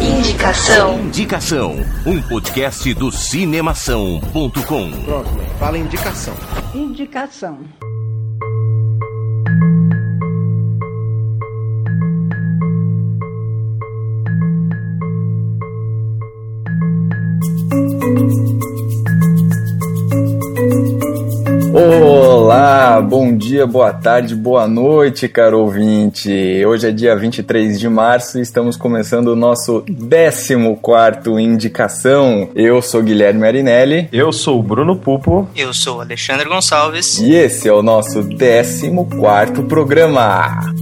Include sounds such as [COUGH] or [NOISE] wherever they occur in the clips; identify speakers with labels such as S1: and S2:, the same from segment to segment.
S1: Indicação.
S2: Indicação. Um podcast do cinemação.com.
S3: Pronto, fala indicação.
S4: Indicação.
S5: Bom dia, boa tarde, boa noite, caro ouvinte. Hoje é dia 23 de março e estamos começando o nosso 14 Indicação. Eu sou Guilherme Arinelli.
S6: Eu sou o Bruno Pupo.
S7: Eu sou Alexandre Gonçalves.
S5: E esse é o nosso 14 programa.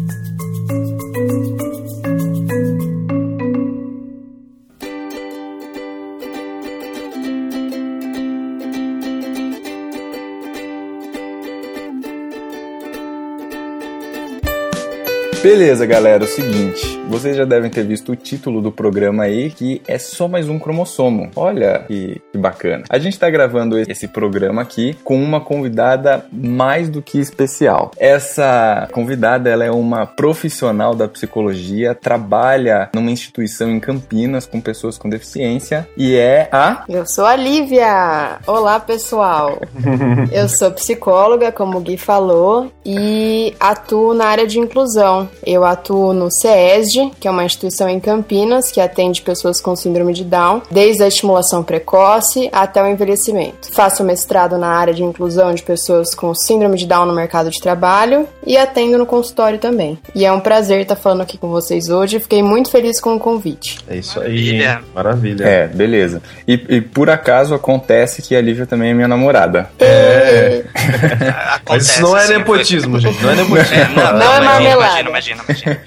S5: Beleza, galera, é o seguinte, vocês já devem ter visto o título do programa aí, que é só mais um cromossomo. Olha que, que bacana. A gente tá gravando esse programa aqui com uma convidada mais do que especial. Essa convidada, ela é uma profissional da psicologia, trabalha numa instituição em Campinas com pessoas com deficiência e é a...
S8: Eu sou a Lívia! Olá, pessoal! [LAUGHS] Eu sou psicóloga, como o Gui falou, e atuo na área de inclusão. Eu atuo no Que é uma instituição em Campinas que atende pessoas com síndrome de Down, desde a estimulação precoce até o envelhecimento. Faço mestrado na área de inclusão de pessoas com síndrome de Down no mercado de trabalho e atendo no consultório também. E é um prazer estar falando aqui com vocês hoje. Fiquei muito feliz com o convite.
S6: É isso aí. Maravilha. Maravilha.
S5: É, beleza. E, e por acaso acontece que a Lívia também é minha namorada.
S8: É.
S6: Mas isso não é nepotismo, gente. Não é [LAUGHS] nepotismo.
S7: É, não,
S8: Não é
S7: imagina,
S8: marmelada.
S7: Imagina, imagina, imagina.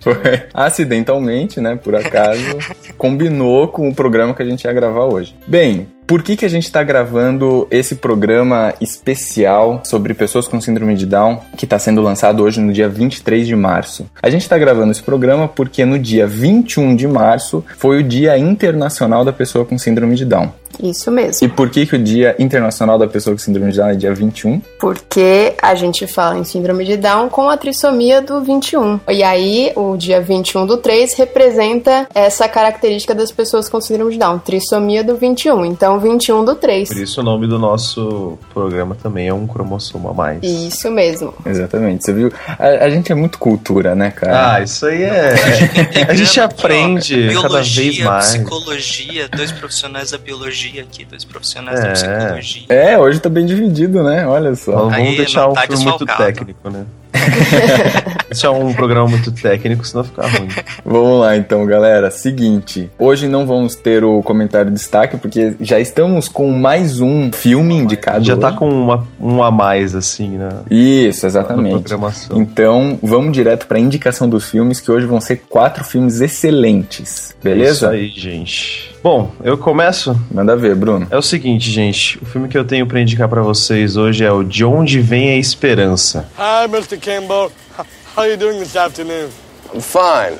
S7: [LAUGHS]
S5: Foi acidentalmente, né? Por acaso, [LAUGHS] combinou com o programa que a gente ia gravar hoje. Bem, por que, que a gente está gravando esse programa especial sobre pessoas com síndrome de Down, que está sendo lançado hoje no dia 23 de março? A gente está gravando esse programa porque no dia 21 de março foi o Dia Internacional da Pessoa com Síndrome de Down.
S8: Isso mesmo.
S5: E por que, que o Dia Internacional da Pessoa com Síndrome de Down é dia 21?
S8: Porque a gente fala em síndrome de Down com a trissomia do 21. E aí, o dia 21 do 3 representa essa característica das pessoas com síndrome de Down, trissomia do 21. Então, 21 do 3.
S6: Por isso o nome do nosso programa também é um cromossomo a mais.
S8: Isso mesmo.
S5: Exatamente, você viu? A, a gente é muito cultura, né, cara?
S6: Ah, isso aí é. [LAUGHS] A gente aprende cada vez
S7: biologia,
S6: mais.
S7: psicologia, dois profissionais da biologia aqui, dois profissionais da
S6: É.
S7: psicologia.
S5: É, hoje tá bem dividido, né? Olha só.
S6: Vamos
S7: Aí,
S6: deixar um
S7: não tá
S6: filme muito técnico, né? [LAUGHS] deixar um programa muito técnico, senão fica ruim.
S5: Vamos lá então, galera. Seguinte, hoje não vamos ter o comentário de destaque, porque já estamos com mais um filme indicado.
S6: Já tá
S5: hoje.
S6: com uma, um a mais, assim, né?
S5: Isso, exatamente. Então, vamos direto pra indicação dos filmes, que hoje vão ser quatro filmes excelentes.
S6: Isso
S5: Beleza?
S6: aí, gente. Bom, eu começo.
S5: Manda ver, Bruno.
S6: É o seguinte, gente. O filme que eu tenho pra indicar pra vocês hoje é o De Onde Vem a Esperança.
S9: Hi, Mr. Campbell. [LAUGHS] How are you doing this afternoon?
S10: I'm fine.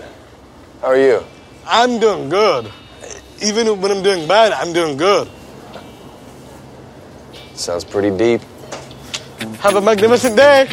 S10: How are you?
S9: I'm doing good. Even when I'm doing bad, I'm doing good.
S10: Sounds pretty deep.
S9: Have a magnificent day.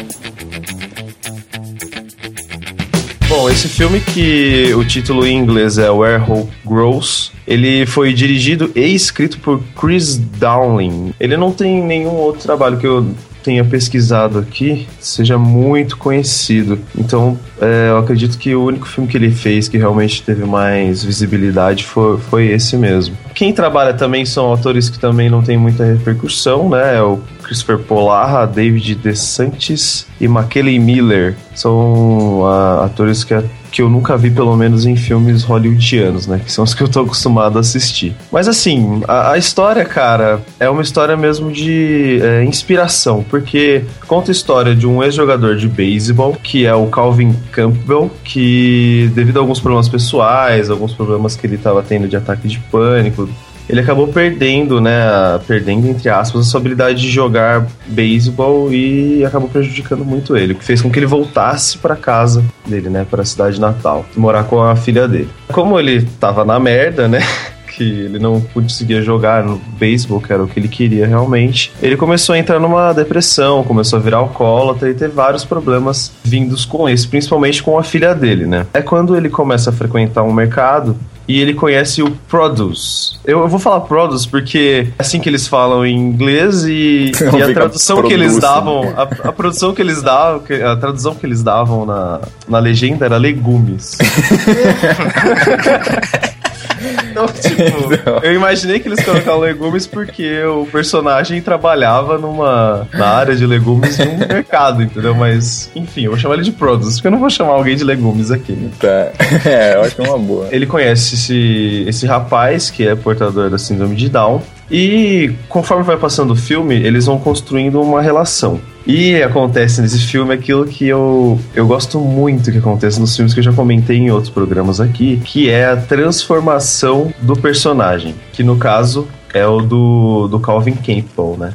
S6: Bom, esse filme que o título em inglês é Where Hope Grows, ele foi dirigido e escrito por Chris Dowling. Ele não tem nenhum outro trabalho que eu tenha pesquisado aqui seja muito conhecido. Então, é, eu acredito que o único filme que ele fez que realmente teve mais visibilidade foi, foi esse mesmo. Quem trabalha também são autores que também não têm muita repercussão, né? É o Christopher Polarra, David DeSantis e McKelly Miller. São ah, atores que, que eu nunca vi, pelo menos em filmes hollywoodianos, né? Que são os que eu tô acostumado a assistir. Mas assim, a, a história, cara, é uma história mesmo de é, inspiração, porque conta a história de um ex-jogador de beisebol, que é o Calvin Campbell, que devido a alguns problemas pessoais, alguns problemas que ele estava tendo de ataque de pânico, ele acabou perdendo, né? Perdendo, entre aspas, a sua habilidade de jogar beisebol e acabou prejudicando muito ele, o que fez com que ele voltasse para casa dele, né? Para a cidade natal, morar com a filha dele. Como ele tava na merda, né? [LAUGHS] que ele não conseguia jogar no beisebol, que era o que ele queria realmente. Ele começou a entrar numa depressão, começou a virar alcoólatra e ter vários problemas vindos com isso, principalmente com a filha dele, né? É quando ele começa a frequentar um mercado e ele conhece o Produce. Eu, eu vou falar Produce porque é assim que eles falam em inglês e, [LAUGHS] e a tradução que eles davam, a, a produção que eles davam, a tradução que eles davam na, na legenda era legumes. [LAUGHS] Então, tipo, eu imaginei que eles colocaram legumes porque o personagem trabalhava numa na área de legumes de um [LAUGHS] mercado, entendeu? Mas, enfim, eu vou chamar ele de Produce, porque eu não vou chamar alguém de legumes aqui. né?
S5: Tá. [LAUGHS] É, eu acho que é uma boa.
S6: Ele conhece esse, esse rapaz que é portador da síndrome de Down. E conforme vai passando o filme, eles vão construindo uma relação. E acontece nesse filme aquilo que eu, eu gosto muito que acontece nos filmes que eu já comentei em outros programas aqui, que é a transformação do personagem. Que no caso é o do, do Calvin Campbell, né?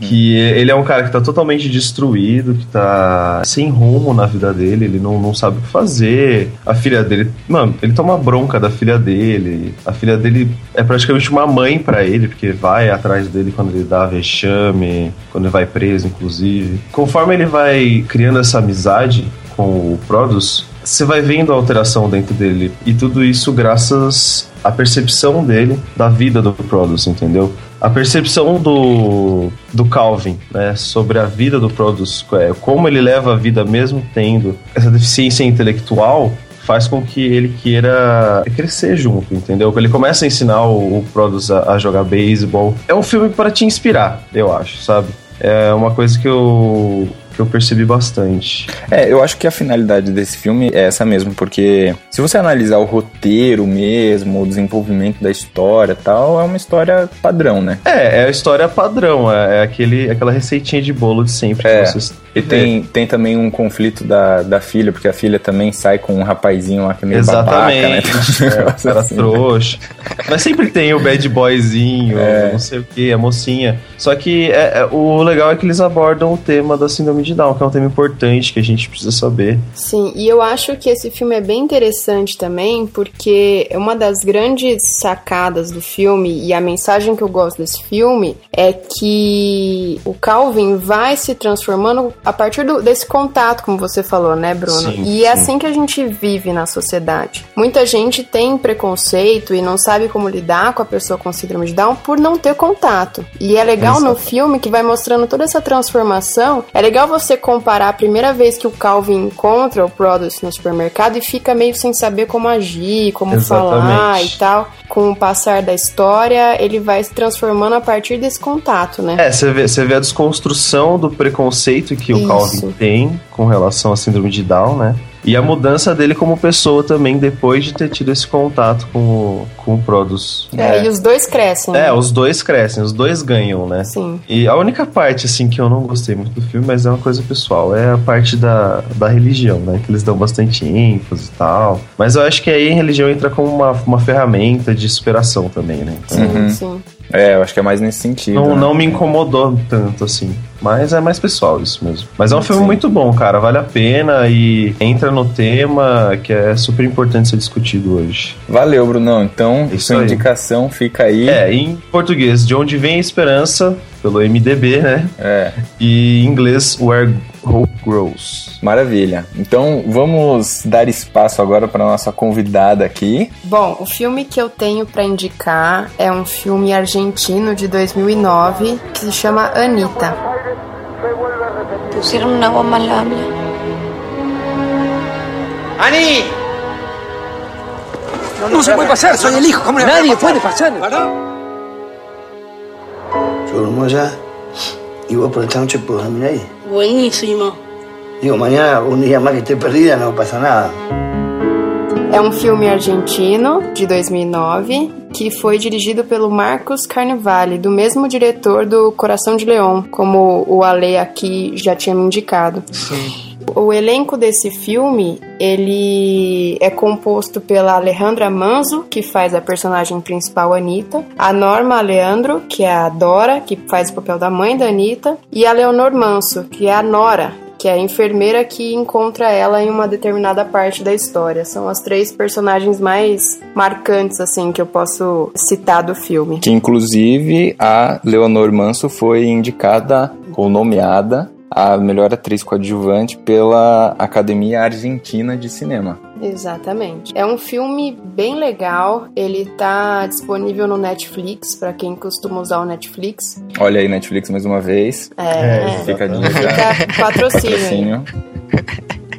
S6: Que ele é um cara que tá totalmente destruído, que tá sem rumo na vida dele, ele não, não sabe o que fazer. A filha dele, mano, ele toma bronca da filha dele. A filha dele é praticamente uma mãe pra ele, porque vai atrás dele quando ele dá vexame, quando ele vai preso, inclusive. Conforme ele vai criando essa amizade com o Produce, você vai vendo a alteração dentro dele. E tudo isso graças à percepção dele da vida do Produce, entendeu? A percepção do, do Calvin né, sobre a vida do Produce, é, como ele leva a vida mesmo tendo essa deficiência intelectual, faz com que ele queira crescer junto, entendeu? Ele começa a ensinar o, o a, a jogar beisebol. É um filme para te inspirar, eu acho, sabe? É uma coisa que eu, que eu percebi bastante.
S5: É, eu acho que a finalidade desse filme é essa mesmo, porque se você analisar o roteiro mesmo, o desenvolvimento da história e tal, é uma história padrão, né?
S6: É, é a história padrão, é, é aquele, aquela receitinha de bolo de sempre
S5: É.
S6: que vocês
S5: E tem, tem também um conflito da, da filha, porque a filha também sai com um rapazinho lá que é meio
S6: Exatamente.
S5: babaca, né? [LAUGHS]
S6: É, o cara
S5: Assim.
S6: trouxa. Mas sempre tem o bad boyzinho, não sei o que, a mocinha. Só que é- é- o legal é que eles abordam o tema da síndrome de Down, que é um tema importante que a gente precisa saber.
S8: Sim, e eu acho que esse filme é bem interessante também, porque uma das grandes sacadas do filme e a mensagem que eu gosto desse filme é que o Calvin vai se transformando a partir do- desse contato, como você falou, né, Bruno?
S6: Sim,
S8: e é
S6: sim.
S8: assim que a gente vive na sociedade. Muita gente tem preconceito e não sabe como lidar com a pessoa com síndrome de Down por não ter contato. E é legal no filme que vai mostrando toda essa transformação. É legal você comparar a primeira vez que o Calvin encontra o Produce no supermercado e fica meio sem saber como agir, como falar e
S6: Exatamente.
S8: tal. Com o passar da história, ele vai se transformando a partir desse contato, né?
S6: É, você vê, você vê a desconstrução do preconceito que o
S8: Isso.
S6: Calvin tem com relação à síndrome de Down, né? E a mudança dele como pessoa também depois de ter tido esse contato com o, com o Produce.
S8: É, e os dois crescem.
S6: É,
S8: né?
S6: os dois crescem, os dois ganham, né?
S8: Sim.
S6: E a única parte, assim, que eu não gostei muito do filme, mas é uma coisa pessoal, é a parte da, da religião, né? Que eles dão bastante ênfase e tal. Mas eu acho que aí a religião entra como uma, uma ferramenta de superação também, né? Então,
S8: Sim, sim.
S5: É, eu acho que é mais nesse sentido.
S6: não,
S5: né?
S6: não me incomodou tanto, assim. Mas é mais pessoal isso mesmo. Mas é um filme
S5: Sim.
S6: muito bom, cara. Vale a pena e entra no tema que é super importante ser discutido hoje.
S5: Valeu, Brunão. Então,
S6: Isso
S5: sua
S6: aí.
S5: indicação fica aí.
S6: É, em português, De Onde Vem a Esperança, pelo MDB, né?
S5: É,
S6: E em inglês, Where Hope Grows.
S5: maravilha. Então, vamos dar espaço agora para nossa convidada aqui.
S8: Bom, o filme que eu tenho pra indicar é um filme argentino de 2009 que se chama Anita.
S1: Pusieron una bomba en la habla.
S4: ¡Ani! No, se puede pasar, soy el hijo. ¿Cómo le Nadie puede pasar.
S11: Yo duermo allá y vos por esta noche puedo dormir ahí.
S1: Buenísimo.
S11: Digo, mañana un día más que esté perdida no pasa nada.
S8: É um filme argentino de 2009 que foi dirigido pelo Marcos Carnevale, do mesmo diretor do Coração de Leão, como o Ale aqui já tinha me indicado. O elenco desse filme, ele é composto pela Alejandra Manzo, que faz a personagem principal Anitta, a Norma Leandro, que é a Dora, que faz o papel da mãe da Anitta, e a Leonor Manso, que é a Nora, que é a enfermeira que encontra ela em uma determinada parte da história. São as três personagens mais marcantes, assim, que eu posso citar do filme.
S5: Que inclusive a Leonor Manso foi indicada ou nomeada a melhor atriz coadjuvante pela Academia Argentina de Cinema.
S8: Exatamente. É um filme bem legal. Ele tá disponível no Netflix, para quem costuma usar o Netflix.
S5: Olha aí, Netflix mais uma vez.
S8: É,
S5: é fica a dica.
S8: Fica patrocínio. patrocínio.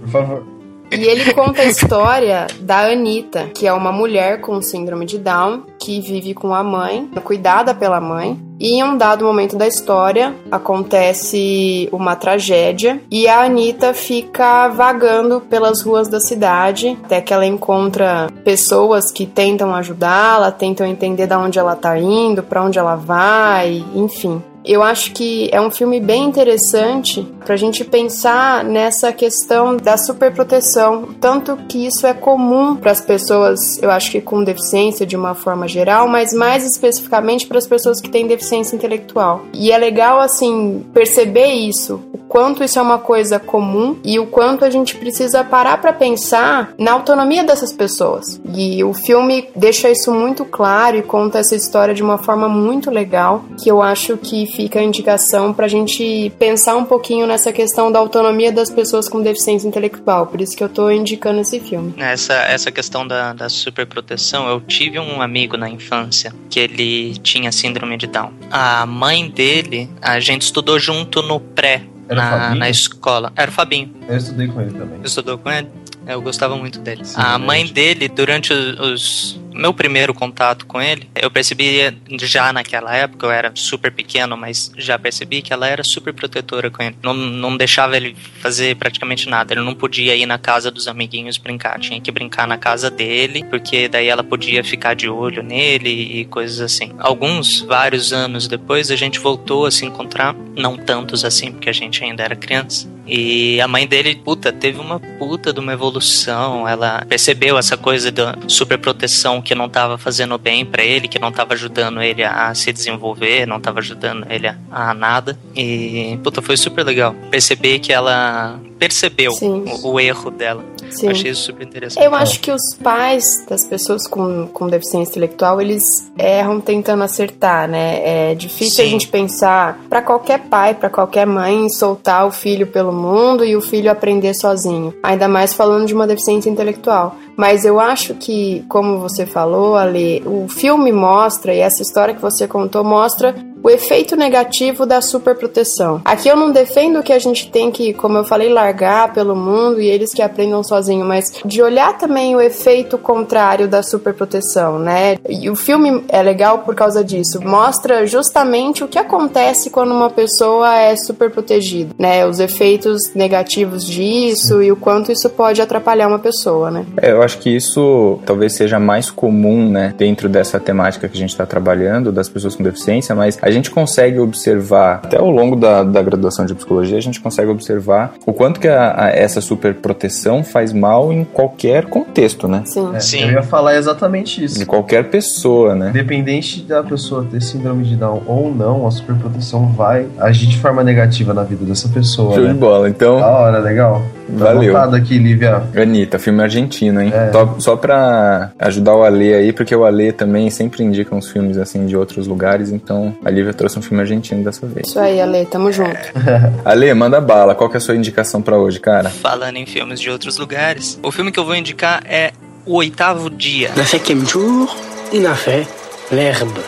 S6: Por favor.
S8: E ele conta a história da Anitta, que é uma mulher com síndrome de Down, que vive com a mãe, cuidada pela mãe. E em um dado momento da história, acontece uma tragédia e a Anitta fica vagando pelas ruas da cidade até que ela encontra pessoas que tentam ajudá-la, tentam entender de onde ela tá indo, para onde ela vai, enfim. Eu acho que é um filme bem interessante para a gente pensar nessa questão da superproteção, tanto que isso é comum para as pessoas, eu acho que com deficiência de uma forma geral, mas mais especificamente para as pessoas que têm deficiência intelectual. E é legal assim perceber isso, quanto isso é uma coisa comum e o quanto a gente precisa parar para pensar na autonomia dessas pessoas. E o filme deixa isso muito claro e conta essa história de uma forma muito legal, que eu acho que fica a indicação para a gente pensar um pouquinho nessa questão da autonomia das pessoas com deficiência intelectual. Por isso que eu tô indicando esse filme.
S7: Essa, essa questão da, da superproteção, eu tive um amigo na infância que ele tinha síndrome de Down. A mãe dele, a gente estudou junto no pré, na, na escola. Era o Fabinho.
S6: Eu estudei com ele também.
S7: Estudou com ele? Eu gostava muito dele. Sim, a mãe dele, durante os, meu primeiro contato com ele, eu percebi já naquela época, eu era super pequeno, mas já percebi que ela era super protetora com ele. Não, não deixava ele fazer praticamente nada. Ele não podia ir na casa dos amiguinhos brincar. Tinha que brincar na casa dele, porque daí ela podia ficar de olho nele e coisas assim. Alguns, vários anos depois, a gente voltou a se encontrar. Não tantos assim, porque a gente ainda era criança. E a mãe dele, puta, teve uma puta de uma evolução. Ela percebeu essa coisa da super proteção que não estava fazendo bem para ele, que não estava ajudando ele a se desenvolver, não estava ajudando ele a, a, nada. E, puta, foi super legal perceber que ela percebeu o, o, erro dela. Sim. Achei isso super interessante.
S8: Eu acho que os pais das pessoas com, com deficiência intelectual, eles erram tentando acertar, né? É difícil Sim. a gente pensar para qualquer pai, para qualquer mãe, soltar o filho pelo mundo e o filho aprender sozinho. Ainda mais falando de uma deficiência intelectual. Mas eu acho que, como você falou, Ali, o filme mostra, e essa história que você contou mostra o efeito negativo da superproteção. Aqui eu não defendo que a gente tem que, como eu falei, largar pelo mundo e eles que aprendam sozinho, mas de olhar também o efeito contrário da superproteção, né? E o filme é legal por causa disso. Mostra justamente o que acontece quando uma pessoa é superprotegida, né? Os efeitos negativos disso e o quanto isso pode atrapalhar uma pessoa, né?
S5: É, eu acho que isso talvez seja mais comum, né, dentro dessa temática que a gente está trabalhando, das pessoas com deficiência, mas a gente consegue observar, até ao longo da, da graduação de psicologia, a gente consegue observar o quanto que a, a, essa superproteção faz mal em qualquer contexto, né?
S8: Sim.
S6: É,
S7: Sim.
S6: Eu ia falar exatamente isso.
S5: De qualquer pessoa, né?
S6: Independente da pessoa ter síndrome de Down ou não, a superproteção vai agir de forma negativa na vida dessa pessoa.
S5: Show
S6: né?
S5: de bola. Então.
S6: Da hora, legal. Tá
S5: Valeu.
S6: aqui, Lívia.
S5: Anitta, filme argentino, hein?
S6: É.
S5: Só, só pra ajudar o Ale aí, porque o Ale também sempre indica uns filmes assim de outros lugares, então a Lívia trouxe um filme argentino dessa vez.
S8: Isso aí, Ale, tamo junto. [LAUGHS]
S5: Ale, manda bala. Qual que é a sua indicação pra hoje, cara?
S7: Falando em filmes de outros lugares, o filme que eu vou indicar é O Oitavo Dia.
S11: Le cinquième jour, il a fait l'herbe.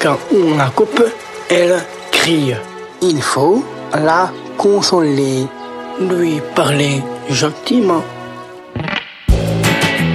S11: Quand on la coupe, elle crie. Il faut la consoler, lui parler gentiment.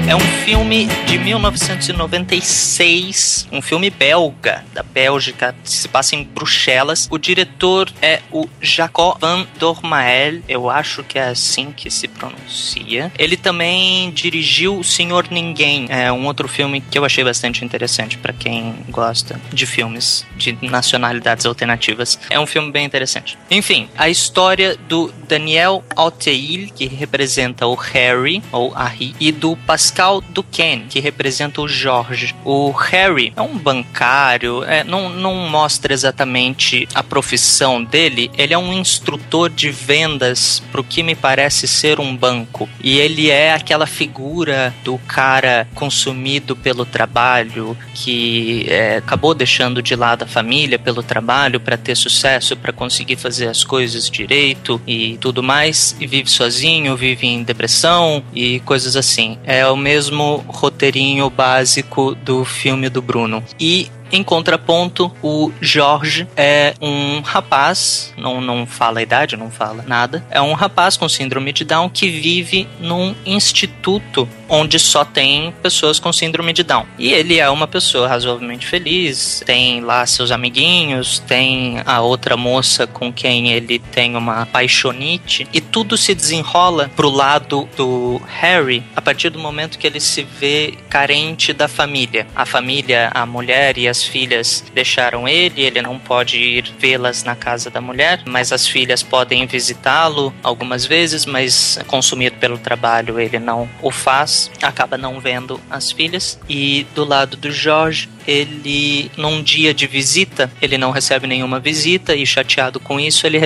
S7: É um filme de 1996, um filme belga, da Bélgica, se passa em Bruxelas. O diretor é o Jacob van Dormael, eu acho que é assim que se pronuncia. Ele também dirigiu O Senhor Ninguém, é um outro filme que eu achei bastante interessante para quem gosta de filmes de nacionalidades alternativas. É um filme bem interessante. Enfim, a história do Daniel Alteil, que representa o Harry, ou Harry, e do Pascal fiscal do Ken, que representa o Jorge. O Harry é um bancário, é, não, não mostra exatamente a profissão dele, ele é um instrutor de vendas pro que me parece ser um banco. E ele é aquela figura do cara consumido pelo trabalho, que é, acabou deixando de lado a família pelo trabalho para ter sucesso, para conseguir fazer as coisas direito e tudo mais, e vive sozinho, vive em depressão e coisas assim. É o mesmo roteirinho básico do filme do Bruno. E em contraponto, o Jorge é um rapaz, não, não fala a idade, não fala nada, é um rapaz com síndrome de Down que vive num instituto onde só tem pessoas com síndrome de Down. E ele é uma pessoa razoavelmente feliz, tem lá seus amiguinhos, tem a outra moça com quem ele tem uma paixonite, e tudo se desenrola pro lado do Harry a partir do momento que ele se vê carente da família. A família, a mulher e as as filhas deixaram ele, ele não pode ir vê-las na casa da mulher, mas as filhas podem visitá-lo algumas vezes, mas consumido pelo trabalho ele não o faz, acaba não vendo as filhas. E do lado do Jorge, ele, num dia de visita, ele não recebe nenhuma visita e chateado com isso, ele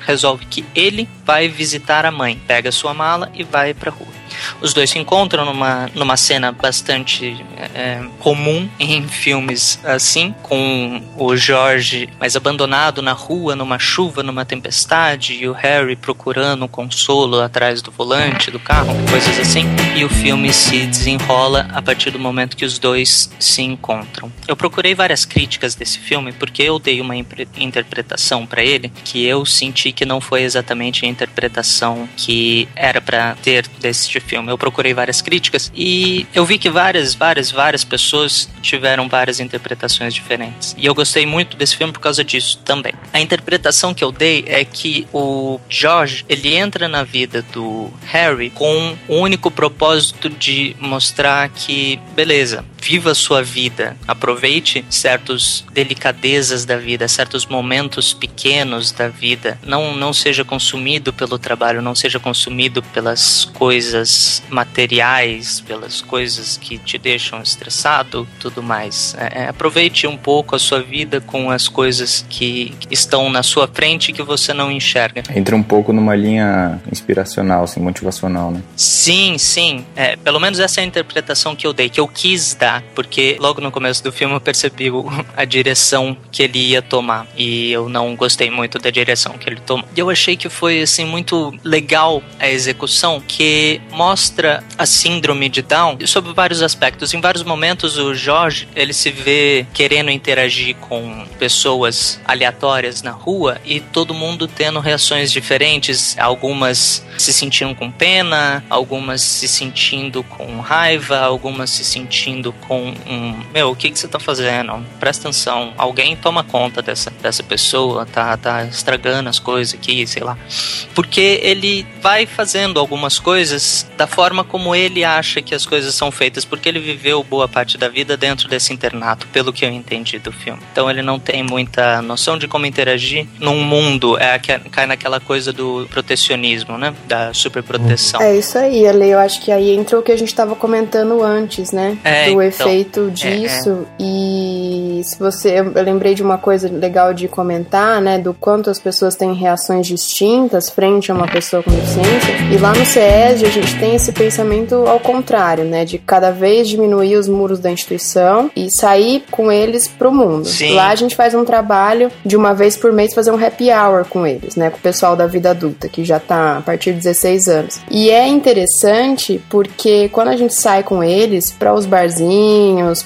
S7: resolve que ele vai visitar a mãe, pega sua mala e vai pra rua. Os dois se encontram numa, numa cena bastante é, comum em filmes assim, com o Jorge mais abandonado na rua, numa chuva, numa tempestade, e o Harry procurando consolo atrás do volante do carro, coisas assim. E o filme se desenrola a partir do momento que os dois se encontram. Eu procurei várias críticas desse filme porque eu dei uma interpretação para ele que eu senti que não foi exatamente a interpretação que era para ter desse filme. Eu procurei várias críticas e eu vi que várias, várias, várias pessoas tiveram várias interpretações diferentes. E eu gostei muito desse filme por causa disso também. A interpretação que eu dei é que o George, ele entra na vida do Harry com o único propósito de mostrar que, beleza, viva a sua vida, aproveite certas delicadezas da vida, certos momentos pequenos da vida, não, não seja consumido pelo trabalho, não seja consumido pelas coisas materiais, pelas coisas que te deixam estressado, tudo mais. É, é, aproveite um pouco a sua vida com as coisas que estão na sua frente que você não enxerga.
S5: Entra um pouco numa linha inspiracional, assim, motivacional, né?
S7: Sim, sim. É, pelo menos essa é a interpretação que eu dei, que eu quis dar, porque logo no começo do filme eu percebi [LAUGHS] a direção que ele ia tomar e eu não gostei muito da direção que ele tomou. E eu achei que foi assim muito legal a execução, que mostra a síndrome de Down sob vários aspectos. Em vários momentos o Jorge, ele se vê querendo interagir com pessoas aleatórias na rua e todo mundo tendo reações diferentes, algumas se sentindo com pena, algumas se sentindo com raiva, algumas se sentindo com um, meu, o que que você tá fazendo? Presta atenção, alguém toma conta dessa, dessa pessoa, tá, tá estragando as coisas aqui, sei lá. Porque ele vai fazendo algumas coisas da forma como ele acha que as coisas são feitas, porque ele viveu boa parte da vida dentro desse internato, pelo que eu entendi do filme. Então ele não tem muita noção de como interagir num mundo, é cai naquela coisa do protecionismo, né? Da superproteção.
S8: É isso aí, Ale, eu acho que aí entra o que a gente estava comentando antes, né?
S7: É,
S8: do
S7: então,
S8: efeito disso.
S7: é.
S8: E se você. Eu lembrei de uma coisa legal de comentar, né? Do quanto as pessoas têm reações distintas frente a uma pessoa com deficiência. E lá no CESD a gente tem esse pensamento ao contrário, né? De cada vez diminuir os muros da instituição e sair com eles pro mundo.
S7: Sim.
S8: Lá a gente faz um trabalho de uma vez por mês fazer um happy hour com eles, né? Com o pessoal da vida adulta, que já tá a partir de 16 anos. E é interessante porque quando a gente sai com eles para os barzinhos,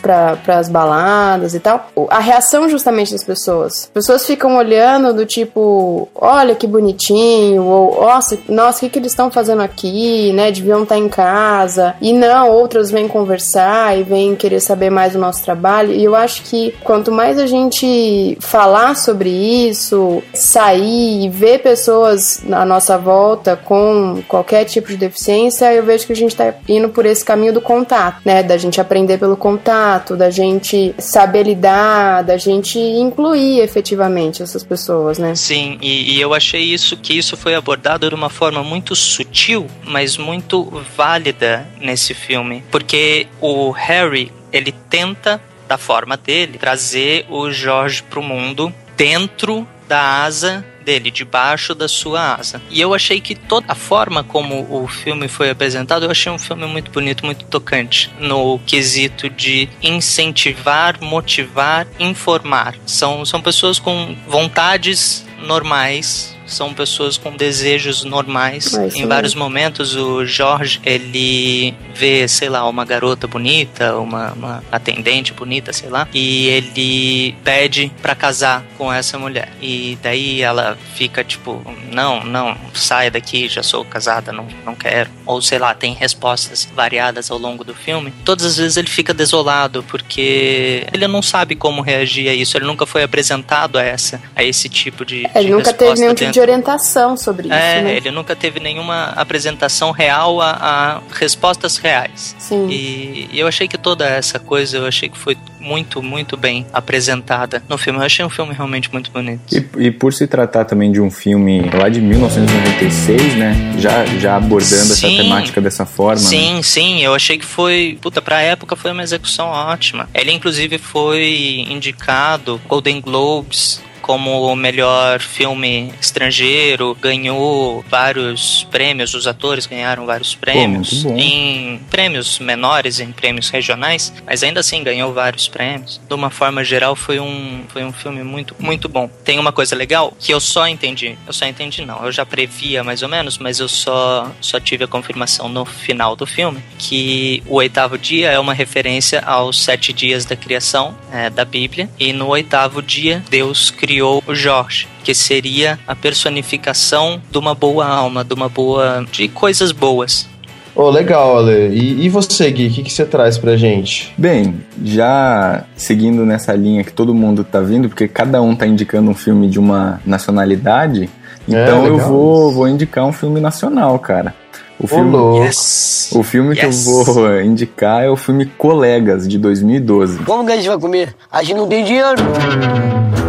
S8: para as baladas e tal, a reação justamente das pessoas. As pessoas ficam olhando do tipo, olha que bonitinho, ou nossa, nossa, o que, que eles estão fazendo aqui, né? Deviam estar em casa. E não, outras vêm conversar e vêm querer saber mais do nosso trabalho. E eu acho que quanto mais a gente falar sobre isso, sair e ver pessoas à nossa volta com qualquer tipo de deficiência, eu vejo que a gente tá indo por esse caminho do contato, né? Da gente aprender pelo contato, da gente saber lidar, da gente incluir efetivamente essas pessoas, né?
S7: Sim, e, e eu achei isso que isso foi abordado de uma forma muito sutil, mas muito válida nesse filme, porque o Harry ele tenta da forma dele trazer o Jorge pro mundo dentro da asa dele, debaixo da sua asa. E eu achei que toda a forma como o filme foi apresentado, eu achei um filme muito bonito, muito tocante, no quesito de incentivar, motivar, informar. São, são pessoas com vontades normais são pessoas com desejos normais.
S8: Mas,
S7: em
S8: sim.
S7: vários momentos, o Jorge, ele vê, sei lá, uma garota bonita, uma, uma atendente bonita, sei lá, e ele pede pra casar com essa mulher. E daí ela fica tipo, não, não, saia daqui, já sou casada, não, não quero. Ou sei lá, tem respostas variadas ao longo do filme. Todas as vezes ele fica desolado porque ele não sabe como reagir a isso. Ele nunca foi apresentado a essa, a esse tipo de,
S8: Ele
S7: de
S8: nunca teve
S7: resposta
S8: nenhum tipo de orientação sobre
S7: é,
S8: isso, né?
S7: ele nunca teve nenhuma apresentação real a, a respostas reais.
S8: Sim.
S7: E, e eu achei que toda essa coisa, eu achei que foi muito, muito bem apresentada no filme. Eu achei um filme realmente muito bonito.
S5: E, e por se tratar também de um filme lá de 1996, né? Já, já abordando essa
S7: Sim.
S5: temática dessa forma. né?
S7: Sim, sim, eu achei que foi. Puta, pra época foi uma execução ótima. Ele, inclusive, foi indicado Golden Globes como o melhor filme estrangeiro, ganhou vários prêmios, os atores ganharam vários prêmios
S5: bom.
S7: em prêmios menores, em prêmios regionais, mas ainda assim ganhou vários prêmios. De uma forma geral, foi um, foi um filme muito, muito bom. Tem uma coisa legal que eu só entendi, eu só entendi não, eu já previa mais ou menos, mas eu só, só tive a confirmação no final do filme que o oitavo dia é uma referência aos sete dias da criação é, da Bíblia e no oitavo dia Deus criou o Jorge que seria a personificação de uma boa alma, de uma boa. de coisas boas.
S6: Ô, legal, Ale. E, e você, Gui, o que, que você traz pra gente?
S5: Bem, já seguindo nessa linha que todo mundo tá vindo, porque cada um tá indicando um filme de uma nacionalidade, então eu
S6: legal
S5: vou, vou indicar um filme nacional, cara. O filme,
S6: louco.
S7: Yes!
S5: o filme que eu
S7: Yes.
S5: vou indicar é o filme Colegas, de 2012.
S11: Como que a gente vai comer? A gente não tem dinheiro.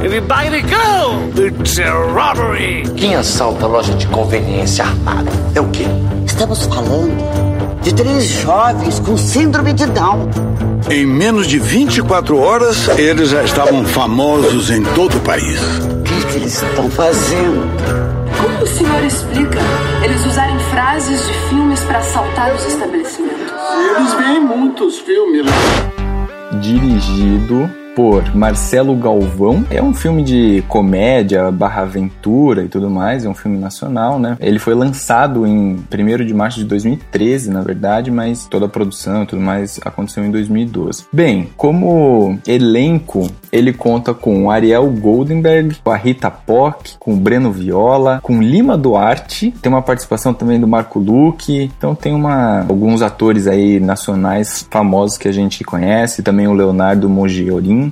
S9: Everybody go! It's a robbery!
S4: Quem assalta a loja de conveniência armada? É o quê?
S12: Estamos falando de três jovens com síndrome de Down.
S13: Em menos de 24 horas, eles já estavam famosos em todo o país.
S12: O que, que eles estão fazendo?
S14: Como o senhor explica eles usarem frases de filmes para assaltar os estabelecimentos?
S13: Eles veem muitos filmes.
S5: dirigido por Marcelo Galvão. É um filme de comédia barra aventura e tudo mais, é um filme nacional, né? Ele foi lançado em 1 de março de 2013, na verdade, mas toda a produção e tudo mais aconteceu em 2012. Bem, como elenco, ele conta com Ariel Goldenberg, com a Rita Pock, com o Breno Viola, com Lima Duarte, tem uma participação também do Marco Luque, então tem uma, alguns atores aí nacionais famosos que a gente conhece, também o Leonardo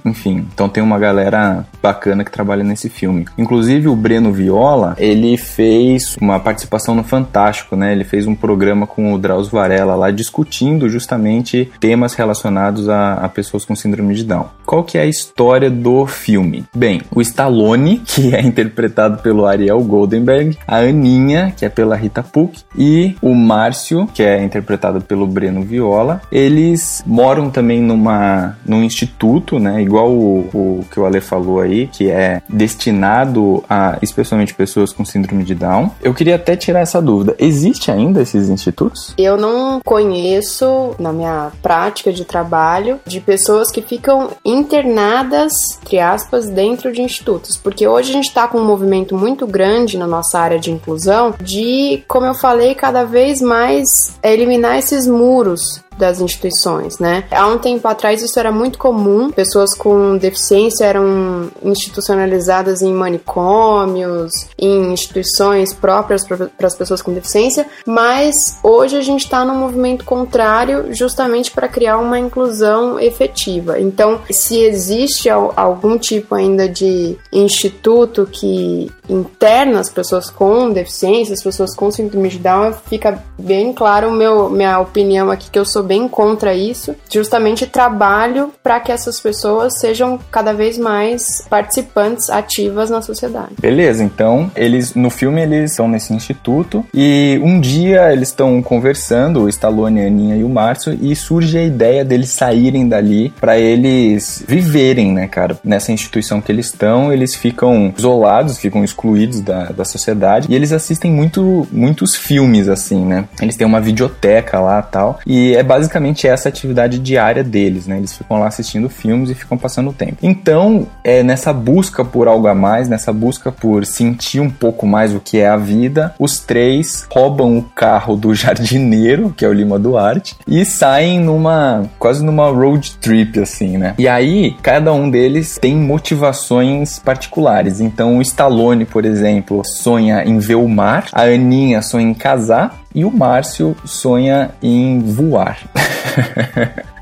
S5: Enfim, então tem uma galera bacana que trabalha nesse filme. Inclusive o Breno Viola, ele fez uma participação no Fantástico, né? Ele fez um programa com o Drauzio Varela lá discutindo justamente temas relacionados a, a pessoas com síndrome de Down. Qual que é a história do filme? Bem, o Stallone, [LAUGHS] que é interpretado pelo Ariel Goldenberg, a Aninha, que é pela Rita Puck, e o Márcio, que é interpretado pelo Breno Viola, eles moram também numa, num instituto, né? Igual o, o que o Ale falou aí, que é destinado a especialmente pessoas com síndrome de Down. Eu queria até tirar essa dúvida. Existe ainda esses institutos?
S8: Eu não conheço, na minha prática de trabalho, de pessoas que ficam internadas, entre aspas, dentro de institutos. Porque hoje a gente está com um movimento muito grande na nossa área de inclusão de, como eu falei, cada vez mais eliminar esses muros das instituições, né? Há um tempo atrás isso era muito comum, pessoas com deficiência eram institucionalizadas em manicômios, em instituições próprias para as pessoas com deficiência, mas hoje a gente está num movimento contrário justamente para criar uma inclusão efetiva. Então, se existe al- algum tipo ainda de instituto que interna as pessoas com deficiência, as pessoas com síndrome de Down, fica bem claro meu, minha opinião aqui que eu sou bem contra isso. Justamente trabalho para que essas pessoas sejam cada vez mais participantes ativas na sociedade.
S5: Beleza, então eles no filme eles estão nesse instituto e um dia eles estão conversando, o Stallone, a Aninha e o Márcio, e surge a ideia deles saírem dali para eles viverem, né, cara? Nessa instituição que eles estão, eles ficam isolados, ficam excluídos da, da sociedade e eles assistem muito, muitos filmes, assim, né? Eles têm uma videoteca lá tal, e é basicamente essa atividade diária deles, né? Eles ficam lá assistindo filmes e ficam passando o tempo. Então, é nessa busca por algo a mais, nessa busca por sentir um pouco mais o que é a vida, os três roubam o carro do [LAUGHS] jardineiro, que é o Lima Duarte, e saem numa quase numa road trip assim, né? E aí cada um deles tem motivações particulares. Então o Stallone, por exemplo, sonha em ver o mar, a Aninha sonha em casar e o Márcio sonha em voar. [LAUGHS]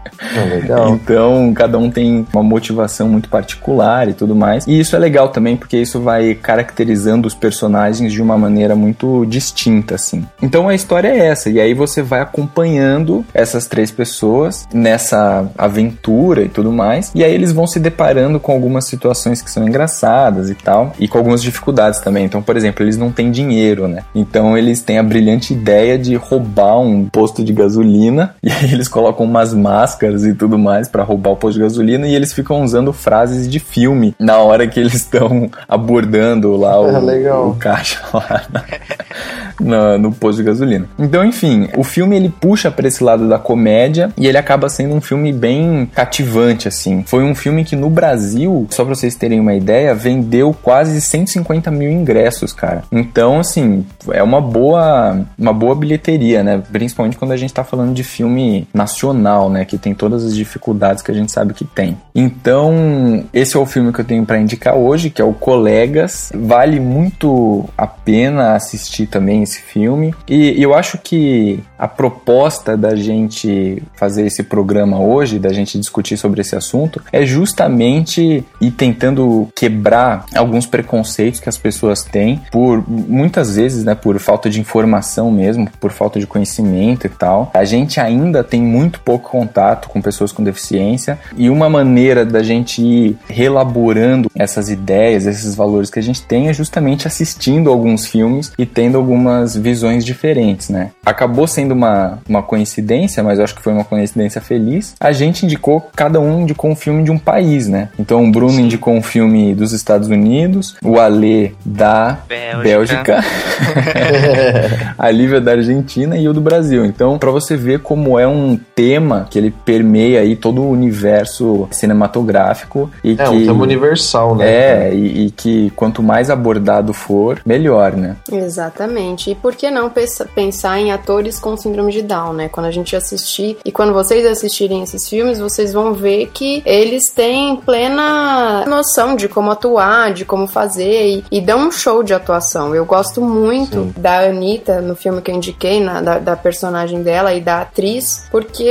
S6: legal.
S5: Então, cada um tem uma motivação muito particular e tudo mais. E isso é legal também, porque isso vai caracterizando os personagens de uma maneira muito distinta, assim. Então, a história é essa. E aí você vai acompanhando essas três pessoas nessa aventura e tudo mais. E aí eles vão se deparando com algumas situações que são engraçadas e tal. E com algumas dificuldades também. Então, por exemplo, eles não têm dinheiro, né? Então, eles têm a brilhante ideia de roubar um posto de gasolina. [LAUGHS] E aí eles colocam umas máscaras e tudo mais para roubar o posto de gasolina e eles ficam usando frases de filme na hora que eles estão abordando lá [LAUGHS] o, o caixa [LAUGHS] lá na, no posto de gasolina. Então, enfim, o filme ele puxa para esse lado da comédia e ele acaba sendo um filme bem cativante assim. Foi um filme que no Brasil, só para vocês terem uma ideia, vendeu quase 150 mil ingressos, cara. Então, assim, é uma boa uma boa bilheteria, né? Principalmente quando a gente tá falando de filme nacional, né? Que tem todas as dificuldades que a gente sabe que tem. Então, esse é o filme que eu tenho para indicar hoje, que é o Colegas. Vale muito a pena assistir também esse filme. E eu acho que a proposta da gente fazer esse programa hoje, da gente discutir sobre esse assunto, é justamente ir tentando quebrar alguns preconceitos que as pessoas têm por muitas vezes, né, por falta de informação mesmo, por falta de conhecimento e tal. A gente ainda tem muito pouco contato com pessoas com deficiência e uma maneira da gente ir relaborando essas ideias, esses valores que a gente tem é justamente assistindo alguns filmes e tendo algumas visões diferentes, né? Acabou sendo uma, uma coincidência, mas eu acho que foi uma coincidência feliz. A gente indicou, cada um indicou um filme de um país, né? Então o Bruno Sim. indicou um filme dos Estados Unidos, o Alê da Bélgica, Bélgica. [LAUGHS] a Lívia da Argentina e o do Brasil. Então, para você ver como é um tema que ele permeia aí todo o universo cinematográfico e
S6: é,
S5: que
S6: um tema universal, né?
S5: É, e, e, que quanto mais abordado for, melhor, né?
S8: Exatamente. E por que não pensar em atores com síndrome de Down, né? Quando a gente assistir e quando vocês assistirem esses filmes, vocês vão ver que eles têm plena noção de como atuar, de como fazer e, e dão um show de atuação. Eu gosto muito Sim. da Anitta no filme que eu indiquei, na, da, da personagem dela e da atriz, porque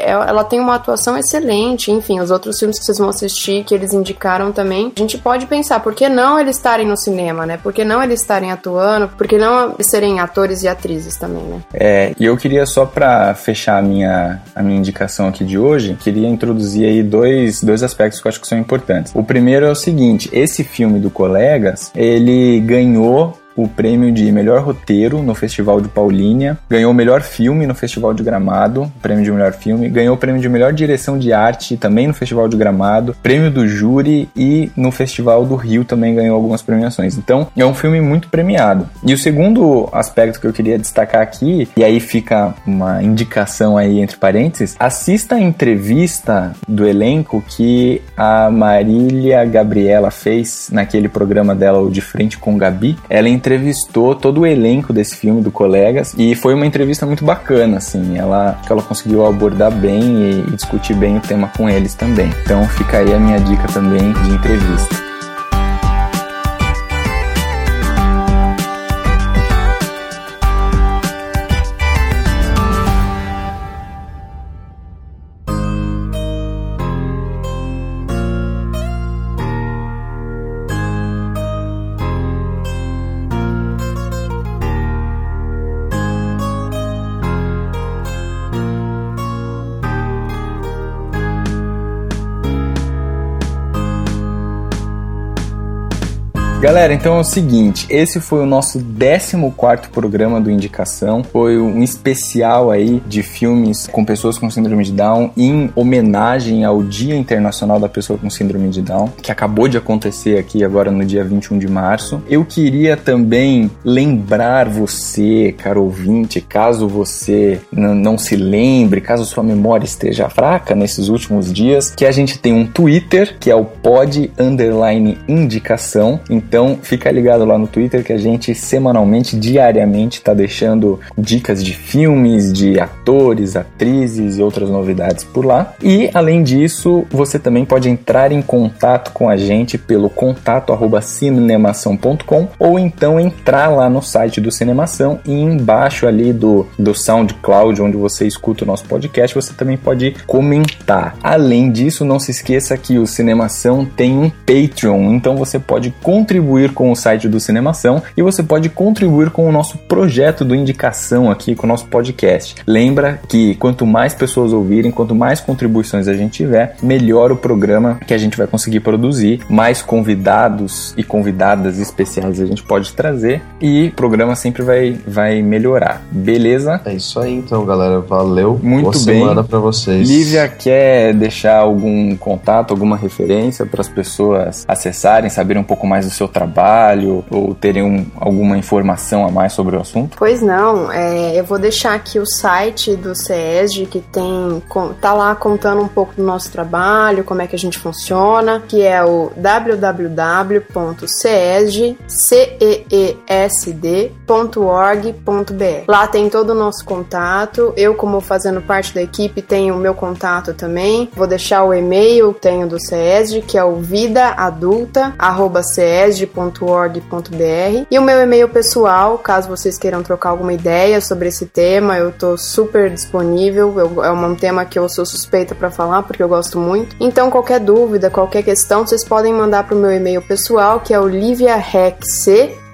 S8: ela tem uma atuação excelente. Enfim, os outros filmes que vocês vão assistir, que eles indicaram também, a gente pode pensar, por que não eles estarem no cinema, né? Por que não eles estarem atuando? Por que não serem atores e atrizes também, né?
S5: É, e eu queria só para fechar a minha, a minha indicação aqui de hoje, queria introduzir aí dois, dois aspectos que eu acho que são importantes. O primeiro é o seguinte, esse filme do Colegas, ele ganhou o prêmio de melhor roteiro no Festival de Paulínia, ganhou o melhor filme no Festival de Gramado, prêmio de melhor filme, ganhou o prêmio de melhor direção de arte também no Festival de Gramado, prêmio do júri e no Festival do Rio também ganhou algumas premiações. Então, é um filme muito premiado. E o segundo aspecto que eu queria destacar aqui, e aí fica uma indicação aí entre parênteses, assista a entrevista do elenco que a Marília Gabriela fez naquele programa dela, o De Frente com Gabi. Ela entrevistou todo o elenco desse filme do Colegas e foi uma entrevista muito bacana, assim. Ela, ela conseguiu abordar bem e, e discutir bem o tema com eles também. Então fica aí a minha dica também de entrevista. Galera, então é o seguinte, esse foi o nosso 14 programa do Indicação. Foi um especial aí de filmes com pessoas com síndrome de Down em homenagem ao Dia Internacional da Pessoa com Síndrome de Down, que acabou de acontecer aqui agora no dia 21 de março. Eu queria também lembrar você, caro ouvinte, caso você não se lembre, caso sua memória esteja fraca nesses últimos dias, que a gente tem um Twitter, que é o pod underline indicação. Então fica ligado lá no Twitter que a gente semanalmente, diariamente, está deixando dicas de filmes, de atores, atrizes e outras novidades por lá. E além disso, você também pode entrar em contato com a gente pelo contato cinemação.com ou então entrar lá no site do Cinemação e embaixo ali do, do SoundCloud, onde você escuta o nosso podcast, você também pode comentar. Além disso, não se esqueça que o Cinemação tem um Patreon, então você pode contribuir com o site do Cinemação e você pode contribuir com o nosso projeto do Indicação aqui, com o nosso podcast. Lembra que quanto mais pessoas ouvirem, quanto mais contribuições a gente tiver, melhor o programa que a gente vai conseguir produzir, mais convidados e convidadas especiais a gente pode trazer e o programa sempre vai, vai melhorar. Beleza?
S6: É isso aí então, galera. Valeu.
S5: Muito
S6: Boa
S5: bem.
S6: semana pra vocês.
S5: Lívia quer deixar algum contato, alguma referência para as pessoas acessarem, saberem um pouco mais do seu trabalho ou terem um, alguma informação a mais sobre o assunto?
S8: Pois não, é, eu vou deixar aqui o site do CESG que tem tá lá contando um pouco do nosso trabalho, como é que a gente funciona, que é o www.ceesd.org.br. Lá tem todo o nosso contato. Eu, como fazendo parte da equipe, tenho o meu contato também. Vou deixar o e-mail, tenho do CESD, que é o vidaadulta@ceesd.org.br e o meu e-mail pessoal, caso vocês queiram trocar alguma ideia sobre esse tema, eu tô super disponível. Eu, é um tema que eu sou suspeita para falar porque eu gosto muito. Então, qualquer dúvida, qualquer questão, vocês podem mandar pro meu e-mail pessoal, que é o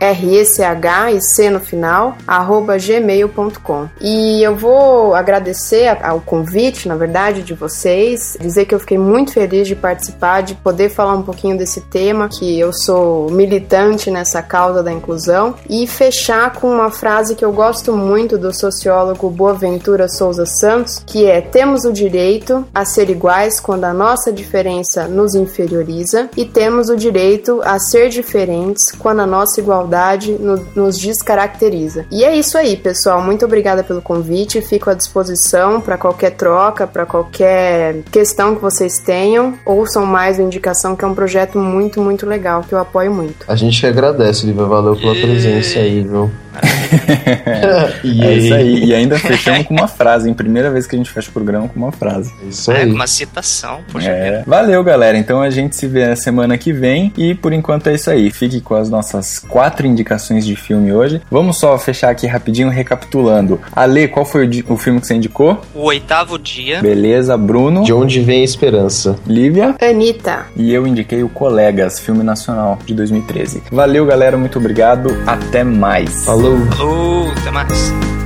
S8: R-E-C-H e C no final, arroba gmail.com. E eu vou agradecer ao convite, na verdade, de vocês, dizer que eu fiquei muito feliz de participar, de poder falar um pouquinho desse tema, que eu sou militante nessa causa da inclusão, e fechar com uma frase que eu gosto muito do sociólogo Boaventura Souza Santos, que é: temos o direito a ser iguais quando a nossa diferença nos inferioriza, e temos o direito a ser diferentes quando a nossa igualdade no, nos descaracteriza. E é isso aí, pessoal. Muito obrigada pelo convite. Fico à disposição para qualquer troca, para qualquer questão que vocês tenham. Ouçam mais o Indicação, que é um projeto muito, muito legal, que eu apoio muito.
S6: A gente que agradece, Lívia. Valeu pela presença aí, viu? [LAUGHS]
S5: é isso aí. E ainda fechamos com uma frase, em primeira vez que a gente fecha o programa com uma frase.
S6: Isso
S7: É,
S6: aí.
S7: com uma citação, poxa
S5: É.
S7: vida.
S5: Valeu, galera. Então a gente se vê na semana que vem. E por enquanto é isso aí. Fique com as nossas quatro indicações de filme hoje. Vamos só fechar aqui rapidinho, recapitulando. Ale, qual foi o, di- o filme que você indicou?
S7: O oitavo dia.
S5: Beleza, Bruno.
S6: De onde vem a esperança?
S5: Lívia.
S8: Anitta.
S5: E eu indiquei o Colegas, filme nacional de 2013. Valeu, galera. Muito obrigado. Até mais.
S6: Falou.
S7: Falou, até mais.